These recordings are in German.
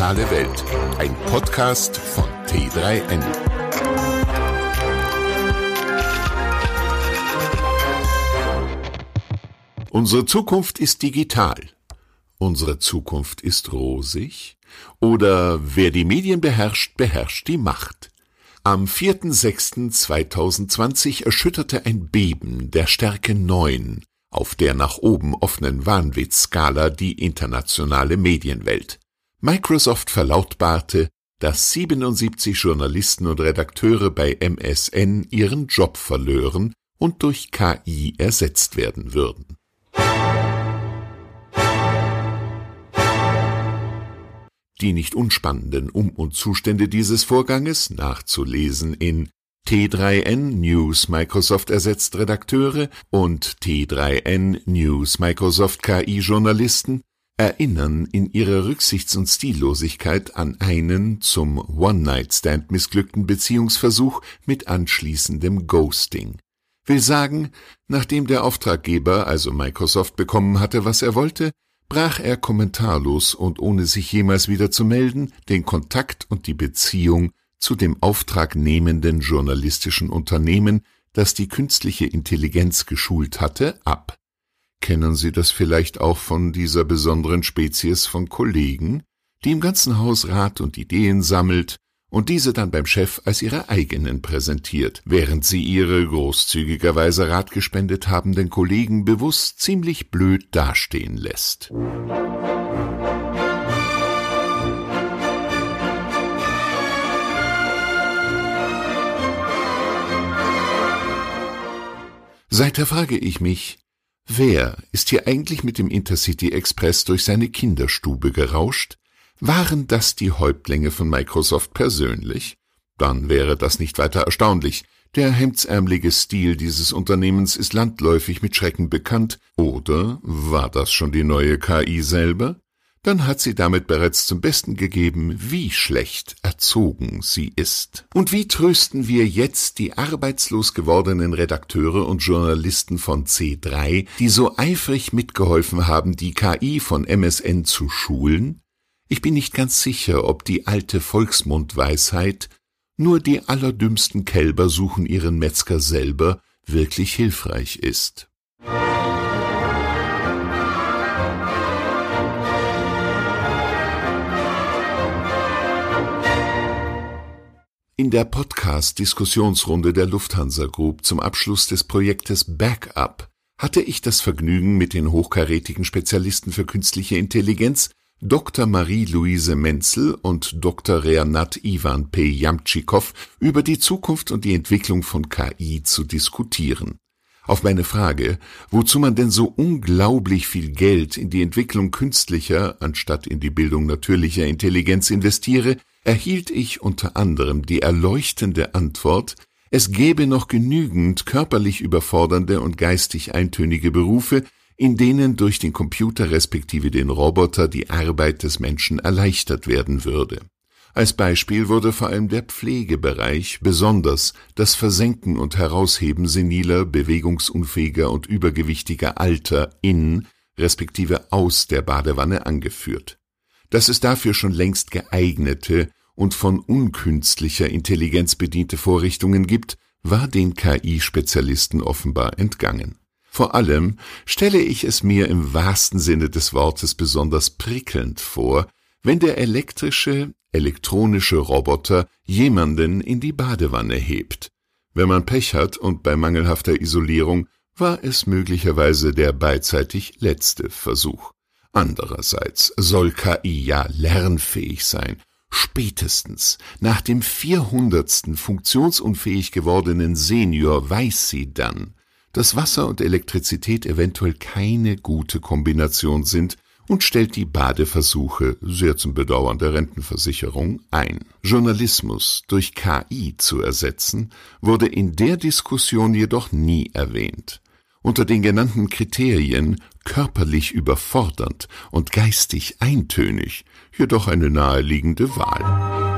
Digitale Welt, ein Podcast von T3N. Unsere Zukunft ist digital. Unsere Zukunft ist rosig. Oder wer die Medien beherrscht, beherrscht die Macht. Am 4.6.2020 erschütterte ein Beben der Stärke 9 auf der nach oben offenen Wahnwitzskala die internationale Medienwelt. Microsoft verlautbarte, dass 77 Journalisten und Redakteure bei MSN ihren Job verlören und durch KI ersetzt werden würden. Die nicht unspannenden Um- und Zustände dieses Vorganges nachzulesen in T3N News Microsoft ersetzt Redakteure und T3N News Microsoft KI-Journalisten erinnern in ihrer Rücksichts- und Stillosigkeit an einen zum One-Night-Stand missglückten Beziehungsversuch mit anschließendem Ghosting. Will sagen, nachdem der Auftraggeber, also Microsoft, bekommen hatte, was er wollte, brach er kommentarlos und ohne sich jemals wieder zu melden den Kontakt und die Beziehung zu dem auftragnehmenden journalistischen Unternehmen, das die künstliche Intelligenz geschult hatte, ab. Kennen Sie das vielleicht auch von dieser besonderen Spezies von Kollegen, die im ganzen Haus Rat und Ideen sammelt und diese dann beim Chef als ihre eigenen präsentiert, während sie ihre großzügigerweise Rat gespendet habenden Kollegen bewusst ziemlich blöd dastehen lässt. Seither frage ich mich, wer ist hier eigentlich mit dem Intercity Express durch seine Kinderstube gerauscht? Waren das die Häuptlinge von Microsoft persönlich? Dann wäre das nicht weiter erstaunlich. Der hemdsärmelige Stil dieses Unternehmens ist landläufig mit Schrecken bekannt. Oder war das schon die neue KI selber? Dann hat sie damit bereits zum Besten gegeben, wie schlecht erzogen sie ist. Und wie trösten wir jetzt die arbeitslos gewordenen Redakteure und Journalisten von C3, die so eifrig mitgeholfen haben, die KI von MSN zu schulen? Ich bin nicht ganz sicher, ob die alte Volksmundweisheit nur die allerdümmsten Kälber suchen ihren Metzger selber wirklich hilfreich ist. In der Podcast-Diskussionsrunde der Lufthansa Group zum Abschluss des Projektes Backup hatte ich das Vergnügen, mit den hochkarätigen Spezialisten für künstliche Intelligenz Dr. Marie-Louise Menzel und Dr. Renat Ivan P. Jamtschikow über die Zukunft und die Entwicklung von KI zu diskutieren. Auf meine Frage, wozu man denn so unglaublich viel Geld in die Entwicklung künstlicher anstatt in die Bildung natürlicher Intelligenz investiere, erhielt ich unter anderem die erleuchtende Antwort, es gäbe noch genügend körperlich überfordernde und geistig eintönige Berufe, in denen durch den Computer respektive den Roboter die Arbeit des Menschen erleichtert werden würde. Als Beispiel wurde vor allem der Pflegebereich, besonders das Versenken und Herausheben seniler, bewegungsunfähiger und übergewichtiger Alter in respektive aus der Badewanne angeführt. Dass es dafür schon längst geeignete und von unkünstlicher Intelligenz bediente Vorrichtungen gibt, war den KI-Spezialisten offenbar entgangen. Vor allem stelle ich es mir im wahrsten Sinne des Wortes besonders prickelnd vor, wenn der elektrische, elektronische Roboter jemanden in die Badewanne hebt. Wenn man Pech hat und bei mangelhafter Isolierung war es möglicherweise der beidseitig letzte Versuch. Andererseits soll KI ja lernfähig sein. Spätestens nach dem vierhundertsten funktionsunfähig gewordenen Senior weiß sie dann, dass Wasser und Elektrizität eventuell keine gute Kombination sind und stellt die Badeversuche, sehr zum Bedauern der Rentenversicherung, ein. Journalismus durch KI zu ersetzen, wurde in der Diskussion jedoch nie erwähnt. Unter den genannten Kriterien körperlich überfordernd und geistig eintönig, jedoch eine naheliegende Wahl.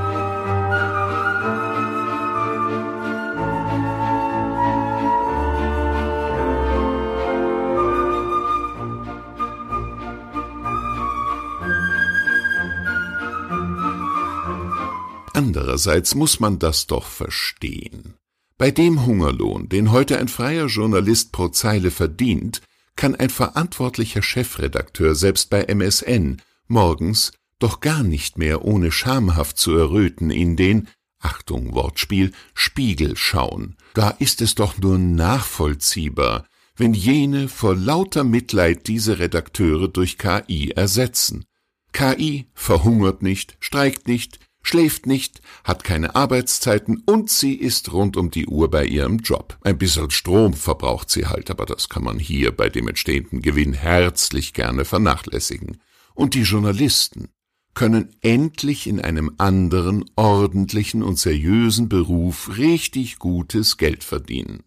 Andererseits muss man das doch verstehen. Bei dem Hungerlohn, den heute ein freier Journalist pro Zeile verdient, kann ein verantwortlicher Chefredakteur selbst bei MSN morgens doch gar nicht mehr ohne schamhaft zu erröten in den, Achtung Wortspiel, Spiegel schauen. Da ist es doch nur nachvollziehbar, wenn jene vor lauter Mitleid diese Redakteure durch KI ersetzen. KI verhungert nicht, streikt nicht, schläft nicht, hat keine Arbeitszeiten und sie ist rund um die Uhr bei ihrem Job. Ein bisschen Strom verbraucht sie halt, aber das kann man hier bei dem entstehenden Gewinn herzlich gerne vernachlässigen. Und die Journalisten können endlich in einem anderen, ordentlichen und seriösen Beruf richtig gutes Geld verdienen.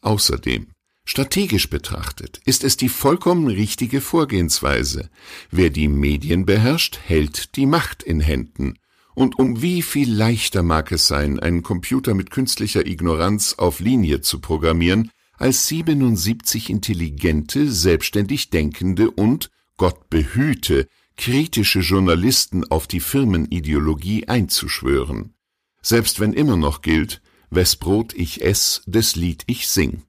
Außerdem, strategisch betrachtet, ist es die vollkommen richtige Vorgehensweise. Wer die Medien beherrscht, hält die Macht in Händen. Und um wie viel leichter mag es sein, einen Computer mit künstlicher Ignoranz auf Linie zu programmieren, als 77 intelligente, selbstständig denkende und, Gott behüte, kritische Journalisten auf die Firmenideologie einzuschwören. Selbst wenn immer noch gilt, wes Brot ich ess, des Lied ich sing.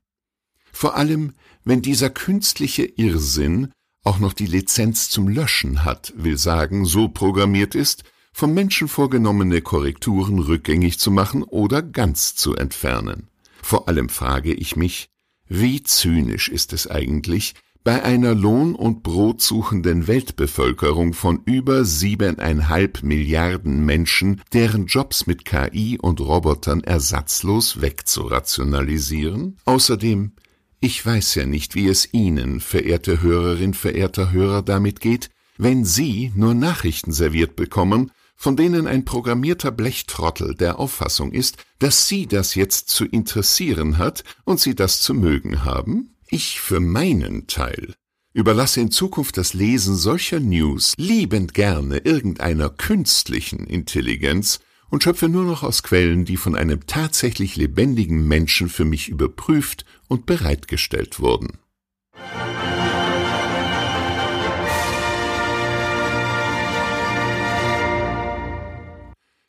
Vor allem, wenn dieser künstliche Irrsinn auch noch die Lizenz zum Löschen hat, will sagen, so programmiert ist, vom Menschen vorgenommene Korrekturen rückgängig zu machen oder ganz zu entfernen. Vor allem frage ich mich, wie zynisch ist es eigentlich, bei einer lohn- und brotsuchenden Weltbevölkerung von über siebeneinhalb Milliarden Menschen, deren Jobs mit KI und Robotern ersatzlos wegzurationalisieren? Außerdem, ich weiß ja nicht, wie es Ihnen, verehrte Hörerin, verehrter Hörer, damit geht, wenn Sie nur Nachrichten serviert bekommen, von denen ein programmierter Blechtrottel der Auffassung ist, dass Sie das jetzt zu interessieren hat und Sie das zu mögen haben? Ich für meinen Teil überlasse in Zukunft das Lesen solcher News liebend gerne irgendeiner künstlichen Intelligenz und schöpfe nur noch aus Quellen, die von einem tatsächlich lebendigen Menschen für mich überprüft und bereitgestellt wurden.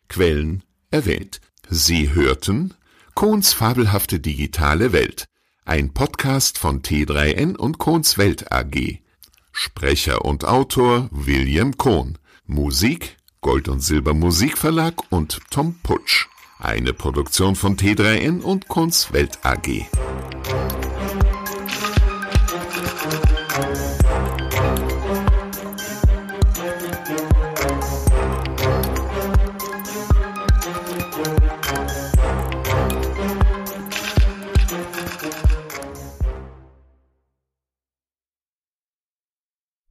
Quellen erwähnt. Sie hörten Kohns fabelhafte digitale Welt ein Podcast von T3N und Kohns Welt AG. Sprecher und Autor William Kohn. Musik Gold und Silber Musikverlag und Tom Putsch. Eine Produktion von T3N und Kohns Welt AG.